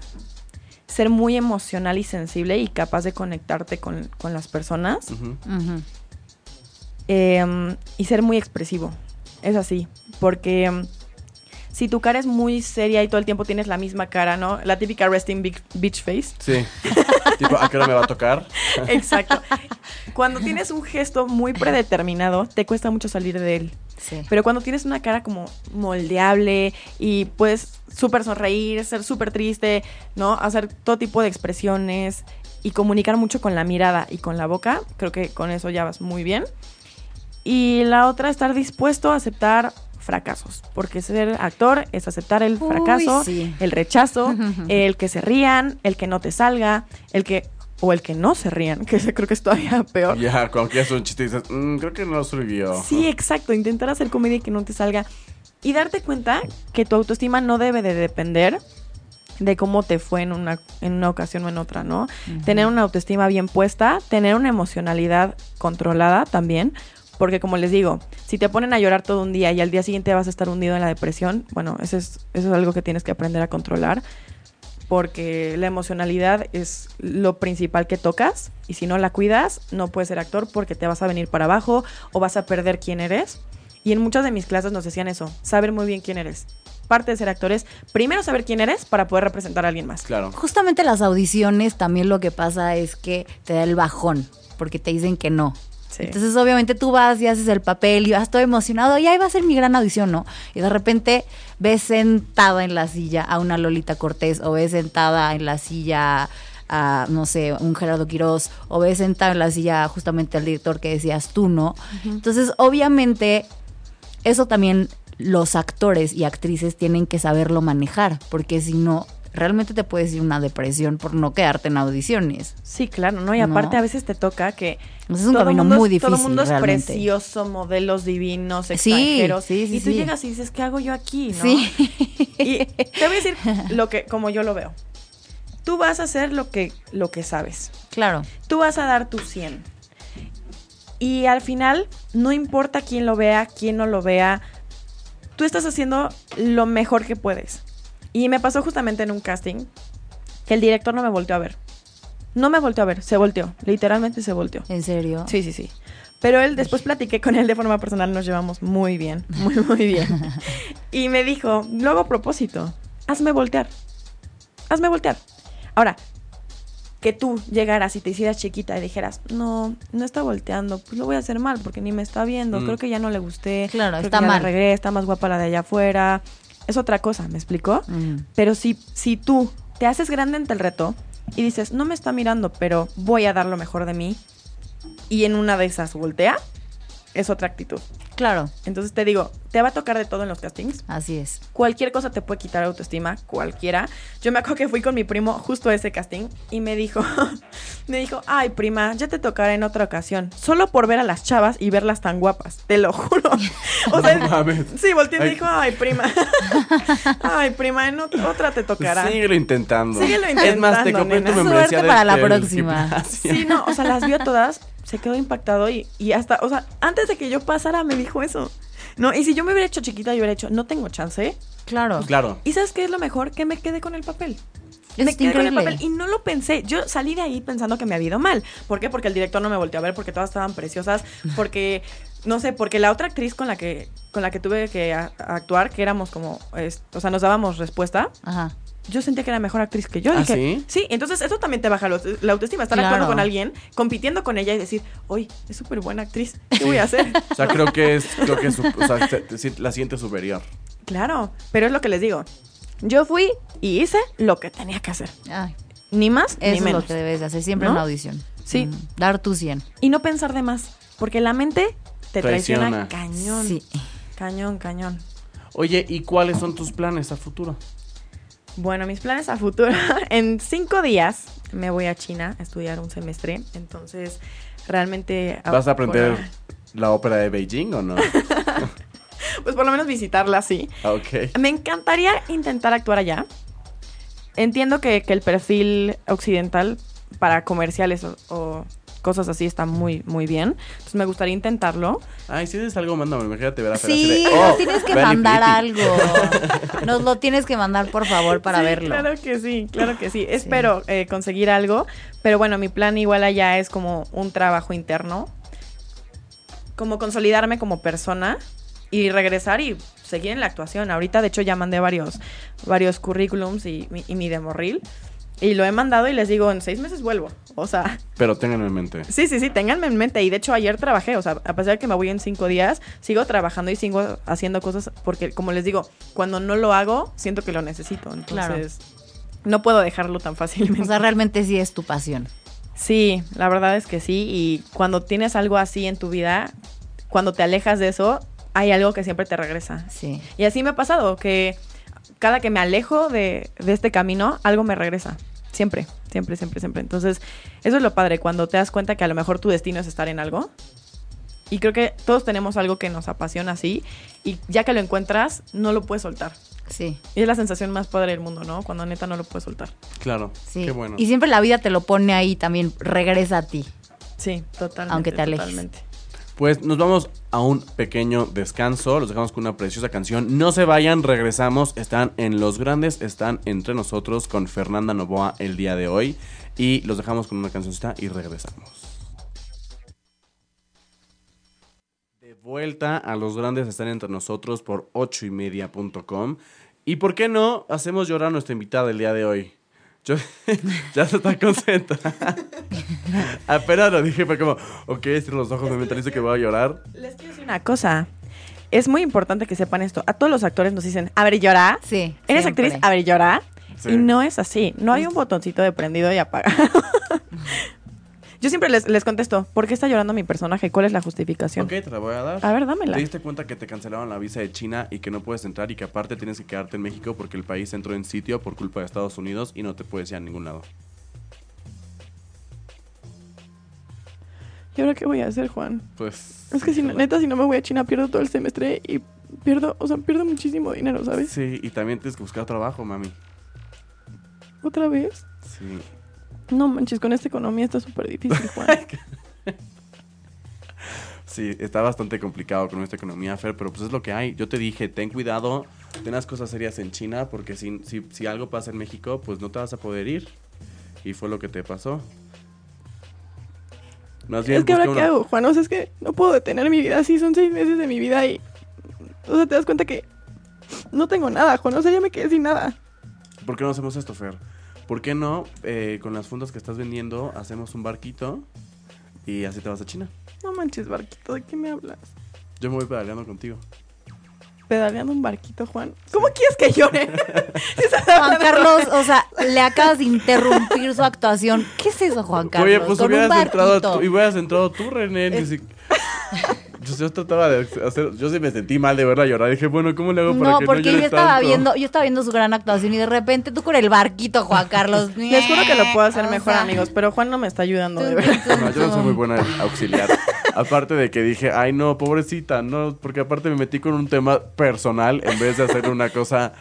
Ser muy emocional y sensible y capaz de conectarte con, con las personas. Eh, y ser muy expresivo. Es así. Porque mm, si tu cara es muy seria y todo el tiempo tienes la misma cara, ¿no? La típica resting big- beach face. Sí. [laughs] tipo, ¿a qué hora me va a tocar? [laughs] Exacto. Cuando tienes un gesto muy predeterminado, te cuesta mucho salir de él. Sí. Pero cuando tienes una cara como moldeable y puedes súper sonreír, ser súper triste, ¿no? Hacer todo tipo de expresiones y comunicar mucho con la mirada y con la boca, creo que con eso ya vas muy bien. Y la otra, estar dispuesto a aceptar fracasos, porque ser actor es aceptar el Uy, fracaso, sí. el rechazo, [laughs] el que se rían, el que no te salga, el que o el que no se rían, que ese creo que es todavía [laughs] peor. Ya, cuando quieres un chiste dices, "Mm, creo que no sirvió. Sí, [laughs] exacto. Intentar hacer comedia y que no te salga. Y darte cuenta que tu autoestima no debe de depender de cómo te fue en una, en una ocasión o en otra, ¿no? Tener una autoestima bien puesta, tener una emocionalidad controlada también. Porque como les digo, si te ponen a llorar todo un día y al día siguiente vas a estar hundido en la depresión, bueno, eso es, eso es algo que tienes que aprender a controlar. Porque la emocionalidad es lo principal que tocas y si no la cuidas, no puedes ser actor porque te vas a venir para abajo o vas a perder quién eres. Y en muchas de mis clases nos decían eso, saber muy bien quién eres. parte de ser actor es primero saber quién eres para poder representar a alguien más. Claro. Justamente las audiciones también lo que pasa es que te da el bajón, porque te dicen que no. Sí. Entonces, obviamente, tú vas y haces el papel y vas todo emocionado y ahí va a ser mi gran audición, ¿no? Y de repente ves sentada en la silla a una Lolita Cortés o ves sentada en la silla a, no sé, un Gerardo Quirós o ves sentado en la silla justamente al director que decías tú, ¿no? Entonces, obviamente, eso también los actores y actrices tienen que saberlo manejar, porque si no, realmente te puedes ir una depresión por no quedarte en audiciones. Sí, claro, ¿no? Y No. aparte a veces te toca que... Pues es un todo camino mundo muy es- Todo el difícil, mundo es realmente. precioso, modelos divinos, Sí, extranjeros. sí, sí, y tú sí. llegas y dices, ¿qué hago yo aquí? ¿no? Sí. Y te voy a decir lo que, como yo lo veo. Tú vas a hacer lo que, lo que sabes. Claro. Tú vas a dar tu 100. Y al final, no importa quién lo vea, quién no lo vea, tú estás haciendo lo mejor que puedes. Y me pasó justamente en un casting que el director no me volteó a ver. No me volteó a ver, se volteó. Literalmente se volteó. ¿En serio? Sí, sí, sí. Pero él, después platiqué con él de forma personal, nos llevamos muy bien, [laughs] muy, muy bien. y me dijo, a propósito, hazme voltear, hazme voltear. Ahora, que tú llegaras y te hicieras chiquita y dijeras, no, no está volteando, pues lo voy a hacer mal porque ni me está viendo, Mm. creo que ya no le gusté. Claro, creo está que ya la mal. regué, está más guapa la de allá afuera. Es otra cosa, ¿me explicó? Mm. Pero si, si tú te haces grande ante el reto y dices, no me está mirando, pero voy a dar lo mejor de mí, y en una de esas voltea, es otra actitud. Claro, Entonces te digo, te va a tocar de todo en los castings. así es. Cualquier cosa te puede quitar autoestima, cualquiera. Yo me acuerdo que fui con mi primo justo a ese casting y me dijo, [laughs] me dijo, ay prima, ya te tocará en otra ocasión, solo por ver a las chavas y verlas tan guapas, te lo juro. [laughs] O sea, No mames. sí, volteó y me dijo, ay prima, [laughs] ay prima, en ot- otra te tocará. Síguelo intentando. Síguelo Es más, te intentando, compré tu nena. membresía para la del próxima. gimnasio. Sí, no, o sea, las vio todas, se quedó impactado y, y hasta, o sea, antes de que yo pasara me dijo eso. No, y si yo me hubiera hecho chiquita, yo hubiera hecho, no tengo chance. Claro. Claro. ¿Y sabes qué es lo mejor? Que me quedé con el papel. Me quedé con el increíble. papel y no lo pensé. Yo salí de ahí pensando que me había ido mal. ¿Por qué? Porque el director no me volteó a ver, porque todas estaban preciosas, [laughs] porque no sé, porque la otra actriz con la que con la que tuve que a- actuar, que éramos como, es- o sea, nos dábamos respuesta, Ajá. Yo sentía que era mejor actriz que yo. ¿Ah, Dije, sí? entonces eso también te baja la auto- la autoestima. Estar Claro. actuando con alguien, compitiendo con ella y decir, oye, es súper buena actriz, ¿qué voy a hacer? O sea, creo que es, creo que es, o sea, la siente superior. claro, pero es lo que les digo. Yo fui y hice lo que tenía que hacer. Ay, Ni más eso ni es menos. lo que debes de hacer siempre ¿No? en una audición. Sí. Mm, Dar tu 100. Y no pensar de más, porque la mente te Traiciona. traiciona, cañón. Sí. Cañón, cañón. Oye, ¿y cuáles son tus planes a futuro? Bueno, mis planes a futuro. [laughs] en cinco días me voy a China a estudiar un semestre. Entonces, realmente. ¿Vas a aprender por- la ópera de Beijing o no? [laughs] Pues por lo menos visitarla, sí. ok. Me encantaría intentar actuar allá. Entiendo que, que el perfil occidental para comerciales o, o cosas así está muy, muy bien. Entonces me gustaría intentarlo. Ay, si dices algo, mándame. Imagínate ver a Sí, de, nos "Oh, tienes que mandar pretty". algo. [laughs] Nos lo tienes que mandar, por favor, para Sí, verlo. Claro que sí, claro que sí. Espero eh, conseguir algo. Pero bueno, mi plan igual allá es como un trabajo interno. Como consolidarme como persona y regresar y seguir en la actuación. Ahorita, de hecho, ya mandé varios, varios currículums y, mi- y mi demo reel. Y lo he mandado y les digo, en seis meses vuelvo. O sea, Pero ténganlo en mente. sí, sí, sí, ténganme en mente. Y de hecho, ayer trabajé. O sea, a pesar de que me voy en cinco días, sigo trabajando y sigo haciendo cosas porque, como les digo, cuando no lo hago, siento que lo necesito. Claro. Entonces, no puedo dejarlo tan fácilmente. O sea, realmente sí es tu pasión. Sí, la verdad es que sí. Y cuando tienes algo así en tu vida, cuando te alejas de eso, hay algo que siempre te regresa. Sí. Y así me ha pasado, que cada que me alejo de, de este camino, algo me regresa. Siempre, siempre, siempre, siempre. Entonces, eso es lo padre, cuando te das cuenta que a lo mejor tu destino es estar en algo. Y creo que todos tenemos algo que nos apasiona así. Y ya que lo encuentras, no lo puedes soltar. Sí, Y es la sensación más padre del mundo, ¿no? Cuando neta no lo puedes soltar. Claro. sí. Qué bueno. Y siempre la vida te lo pone ahí también, regresa a ti. Sí, totalmente. Aunque te alejes. Totalmente. Pues nos vamos a un pequeño descanso. Los dejamos con una preciosa canción. No se vayan, regresamos. Están en Los Grandes, están entre nosotros con Fernanda Novoa el día de hoy. Y los dejamos con una cancioncita y regresamos. De vuelta a Los Grandes están entre nosotros por 8ymedia.com. ¿Y por qué no hacemos llorar a nuestra invitada el día de hoy? Yo, [laughs] ya se está concentrada. Apenas lo dije, fue como, ok, cierro los ojos, me mentalizo que voy a llorar. Les quiero decir una cosa. Es muy importante que sepan esto. A todos los actores nos dicen, a ver, llora. Sí. ¿Eres siempre. actriz? A ver, llora. Sí. Y no es así. No hay un botoncito de prendido y apagado. [laughs] Yo siempre les, les contesto, ¿por qué está llorando mi personaje? ¿Cuál es la justificación? Ok, te la voy a dar. A ver, dámela. ¿Te diste cuenta que te cancelaron la visa de China y que no puedes entrar y que aparte tienes que quedarte en México porque el país entró en sitio por culpa de Estados Unidos y no te puedes ir a ningún lado? ¿Y ahora qué voy a hacer, Juan? Pues... Es que si neta, si no me voy a China, pierdo todo el semestre y pierdo, o sea, pierdo muchísimo dinero, ¿sabes? Sí, y también tienes que buscar trabajo, mami. ¿Otra vez? Sí. No manches, con esta economía está súper difícil, Juan. [laughs] Sí, está bastante complicado con nuestra economía, Fer, pero pues es lo que hay. Yo te dije, ten cuidado, ten las cosas serias en China, porque si, si, si algo pasa en México, pues no te vas a poder ir. Y fue lo que te pasó. Más bien, es que ahora qué hago, Juan, o sea, es que no puedo detener mi vida así, son seis meses de mi vida y... O sea, te das cuenta que no tengo nada, Juan, o sea, ya me quedé sin nada. ¿Por qué no hacemos esto, Fer? ¿Por qué no, eh, con las fundas que estás vendiendo, hacemos un barquito y así te vas a China? No manches, barquito, ¿de qué me hablas? Yo me voy pedaleando contigo. Pedaleando un barquito, Juan. ¿Cómo quieres que llore? [laughs] Juan Carlos, o sea, le acabas de interrumpir su actuación. ¿Qué es eso, Juan Carlos? Oye, pues Con un hubieras entrado barquito. tú, y hubieras entrado tú, René. ni si- [laughs] yo, yo trataba de hacer, yo sí me sentí mal de verla llorar. Dije, bueno, ¿cómo le hago para No, que porque no llore yo estaba tanto? viendo, yo estaba viendo su gran actuación y de repente tú con el barquito, Juan Carlos. [laughs] Les juro que lo puedo hacer O mejor, sea, amigos, pero Juan no me está ayudando, de verdad. No, yo no soy muy buena auxiliar. aparte de que dije, ay no, pobrecita, no, porque aparte me metí con un tema personal en vez de hacer una cosa,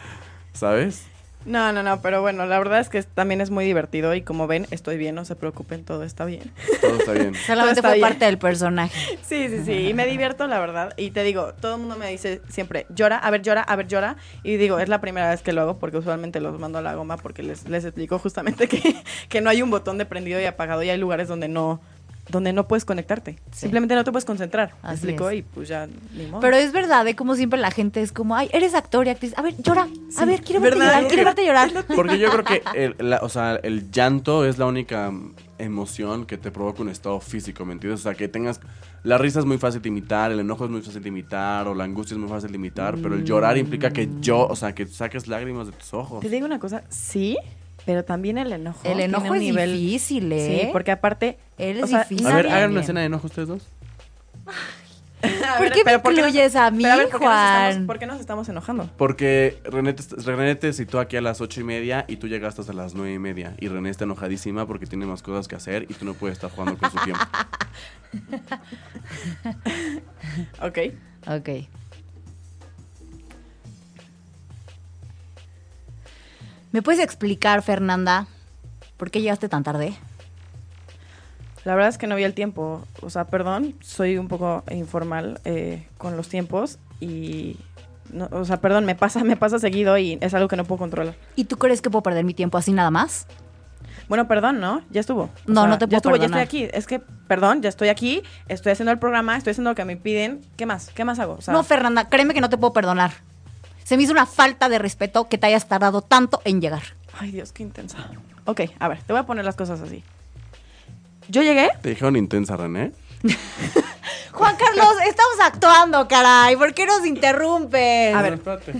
¿sabes? No, no, no, pero bueno, la verdad es que también es muy divertido y como ven, estoy bien, no se preocupen, todo está bien. Todo está bien. [laughs] Solamente Está fue bien. parte del personaje. [laughs] Sí, sí, sí, y me divierto, la verdad. Y te digo, todo el mundo me dice siempre, llora, a ver, llora, a ver, llora. Y digo, es la primera vez que lo hago porque usualmente los mando a la goma porque les, les explico justamente [laughs] que, que no hay un botón de prendido y apagado y hay lugares donde no donde no puedes conectarte. Sí. Simplemente no te puedes concentrar. ¿Me Así explico? es. Y pues ya, ni modo. Pero es verdad, ¿eh? Como siempre la gente es como, ay, eres actor y actriz. A ver, llora. A ver, quiero verte ¿verdad? llorar, quiero verte llorar. [laughs] Porque yo creo que [laughs] el, la- o sea, el llanto es la única mm, emoción que te provoca un estado físico, ¿me entiendes? O sea, que tengas... La risa es muy fácil de imitar, el enojo es muy fácil de imitar, o la angustia es muy fácil de imitar, pero el llorar implica que yo, o sea, que saques lágrimas de tus ojos. Te digo una cosa, sí, pero también el enojo. El tiene enojo un es nivel- difícil, ¿eh? Sí, porque aparte... Él o es sea, difícil. A ver, hagan una escena de enojo ustedes dos. [laughs] A ¿Por ver, qué me ¿por qué nos- incluyes a mí, pero ver, ¿por qué Juan? estamos- ¿Por qué nos estamos enojando? Porque René te, René te citó aquí a las ocho y media y tú llegaste hasta las nueve y media. Y René está enojadísima porque tiene más cosas que hacer y tú no puedes estar jugando con su tiempo. [laughs] Ok. Ok. ¿Me puedes explicar, Fernanda, por qué llegaste tan tarde? La verdad es que no vi el tiempo. O sea, perdón, soy un poco informal eh, con los tiempos y... no, o sea, perdón, me pasa, [laughs] me pasa seguido y es algo que no puedo controlar. ¿Y tú crees que puedo perder mi tiempo así nada más? Bueno, perdón, ¿no? Ya estuvo. O No, no te Ya puedo estuvo, ya perdonar. estoy aquí. Es que, perdón, ya estoy aquí, estoy haciendo el programa, estoy haciendo lo que me piden. ¿Qué más? ¿Qué más hago? O sea, no, Fernanda, créeme que no te puedo perdonar. Se me hizo una falta de respeto que te hayas tardado tanto en llegar. Ay, Dios, qué intensa. Ok, a ver, te voy a poner las cosas así. Yo llegué, ¿Te dijeron intensa, René? [laughs] Juan Carlos, estamos actuando, caray. ¿Por qué nos interrumpes? A ver. espérate.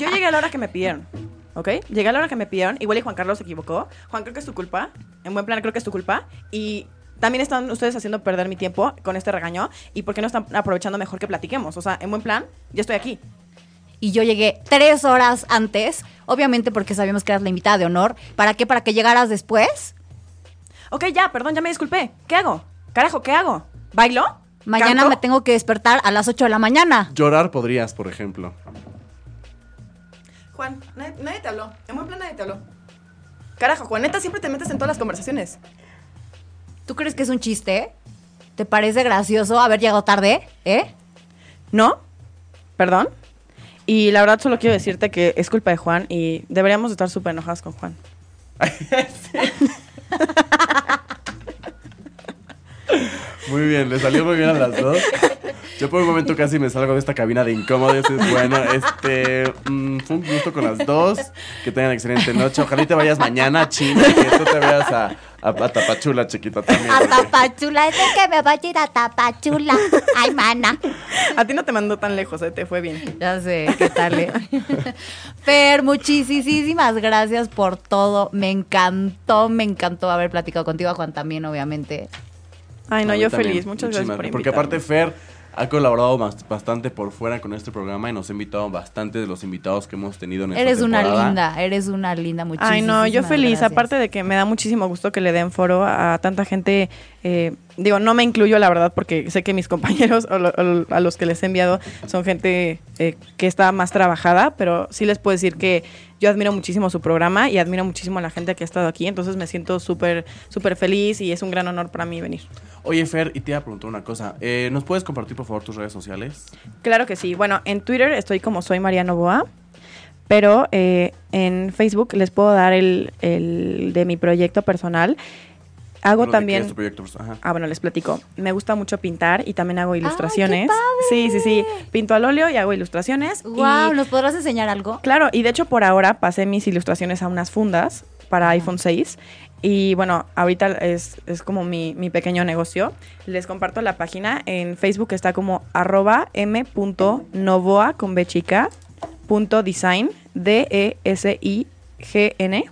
yo llegué a la hora que me pidieron. ¿Ok? Llegué a la hora que me pidieron. Igual y Juan Carlos se equivocó. Juan, creo que es tu culpa. En buen plan, creo que es tu culpa. Y también están ustedes haciendo perder mi tiempo con este regaño. ¿Y por qué no están aprovechando mejor que platiquemos? O sea, en buen plan, ya estoy aquí. Y yo llegué tres horas antes, obviamente porque sabíamos que eras la invitada de honor. ¿Para qué? ¿Para que llegaras después? Ok, ya, perdón, ya me disculpé. ¿Qué hago? Carajo, ¿qué hago? ¿Bailo? Mañana ¿Canto? me tengo que despertar a las 8 de la mañana. Llorar podrías, por ejemplo. Juan, nadie, nadie te habló. En buen plan nadie te habló. Carajo, Juan, neta, siempre te metes en todas las conversaciones. ¿Tú crees que es un chiste? ¿Te parece gracioso haber llegado tarde? ¿Eh? ¿No? ¿Perdón? Y la verdad solo quiero decirte que es culpa de Juan y deberíamos estar súper enojadas con Juan. [laughs] [laughs] Muy bien, le salió muy bien a las dos. Yo por un momento casi me salgo de esta cabina de incómodo. y dices, bueno, este. mm, fue un gusto con las dos. Que tengan excelente noche. Ojalá y te vayas mañana a China. y Que tú te veas a, a, a Tapachula, chiquita también. A porque- Tapachula, es de que me voy a ir a Tapachula. Ay, mana. A ti no te mandó tan lejos, ¿eh? te fue bien. Ya sé, ¿qué tal? eh? Fer, muchísimas gracias por todo. Me encantó, me encantó haber platicado contigo, a Juan también, obviamente. Ay, no, yo también, feliz. Muchas gracias muchísimas por Porque aparte Fer ha colaborado bast- bastante por fuera con este programa y nos ha invitado bastante de los invitados que hemos tenido en esta Eres una linda, eres una linda, muchísimas Ay, no, yo feliz. gracias. Aparte de que me da muchísimo gusto que le den foro a tanta gente. eh, digo, no me incluyo, la verdad, porque sé que mis [laughs] compañeros o lo- o a los que les he enviado son gente eh, que está más trabajada, pero sí les puedo decir que yo admiro muchísimo su programa y admiro muchísimo a la gente que ha estado aquí. Entonces me siento súper, súper feliz y es un gran honor para mí venir. Oye, Fer, y te iba a preguntar una cosa. Eh, ¿Nos puedes compartir, por favor, tus redes sociales? Claro que sí. Bueno, en Twitter estoy como soy Mariano Boa, pero eh, en Facebook les puedo dar el, el de mi proyecto personal. Hago también... es tu proyecto perso- Ajá. Ah, bueno, les platico. Me gusta mucho pintar y también hago qué ilustraciones. padre! Sí, sí, sí. Pinto al óleo y hago ilustraciones. Wow, Y, ¿nos podrás enseñar algo? claro, y de hecho por ahora pasé mis ilustraciones a unas fundas para iPhone 6. Y bueno, ahorita es, es como mi, mi pequeño negocio. Les comparto la página. En Facebook está como arroba m.novoa con B chica, punto design, E D-E-S-I-G-N.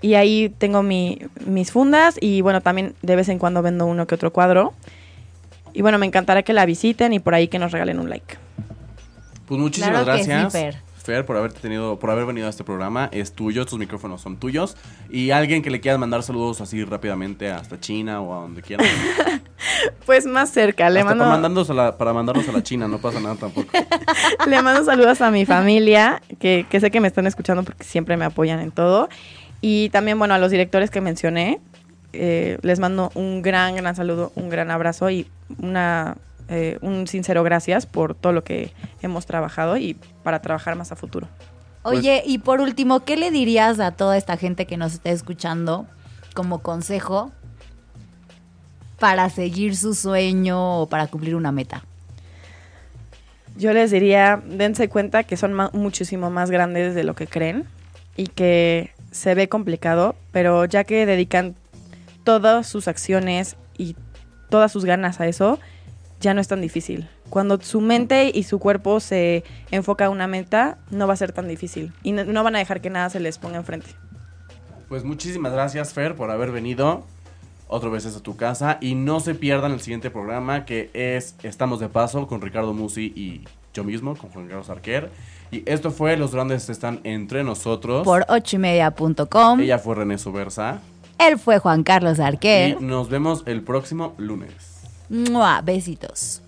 Y ahí tengo mi- mis fundas y bueno, también de vez en cuando vendo uno que otro cuadro. Y bueno, me encantará que la visiten y por ahí que nos regalen un like. Pues muchísimas Claro que sí, gracias. Fer, por haberte tenido, por haber venido a este programa. Es tuyo, tus micrófonos son tuyos. Y alguien que le quieras mandar saludos así rápidamente hasta China o a donde quieras. [laughs] Pues más cerca, le Hasta mando, para, mandarnos a la, para mandarnos a la China, no pasa nada tampoco. [laughs] le mando saludos a mi familia, que, que sé que me están escuchando porque siempre me apoyan en todo. Y también, bueno, a los directores que mencioné, eh, les mando un gran, gran saludo, un gran abrazo y una, eh, un sincero gracias por todo lo que hemos trabajado y para trabajar más a futuro. Pues- Oye, y por último, ¿qué le dirías a toda esta gente que nos está escuchando como consejo para seguir su sueño o para cumplir una meta? Yo les diría, dense cuenta que son muchísimo más grandes de lo que creen y que se ve complicado, pero ya que dedican todas sus acciones y todas sus ganas a eso, ya no es tan difícil. Cuando su mente y su cuerpo se enfoca a una meta, no va a ser tan difícil y no, no van a dejar que nada se les ponga enfrente. Pues muchísimas gracias, Fer, por haber venido otra vez a tu casa. Y no se pierdan el siguiente programa que es Estamos de Paso con Ricardo Musi y yo mismo, con Juan Carlos Arquer. Y esto fue Los Grandes Están Entre Nosotros. Por ochoymedia.com. Ella fue René Sobersa. Él fue Juan Carlos Arquer. Y nos vemos el próximo lunes. Besitos.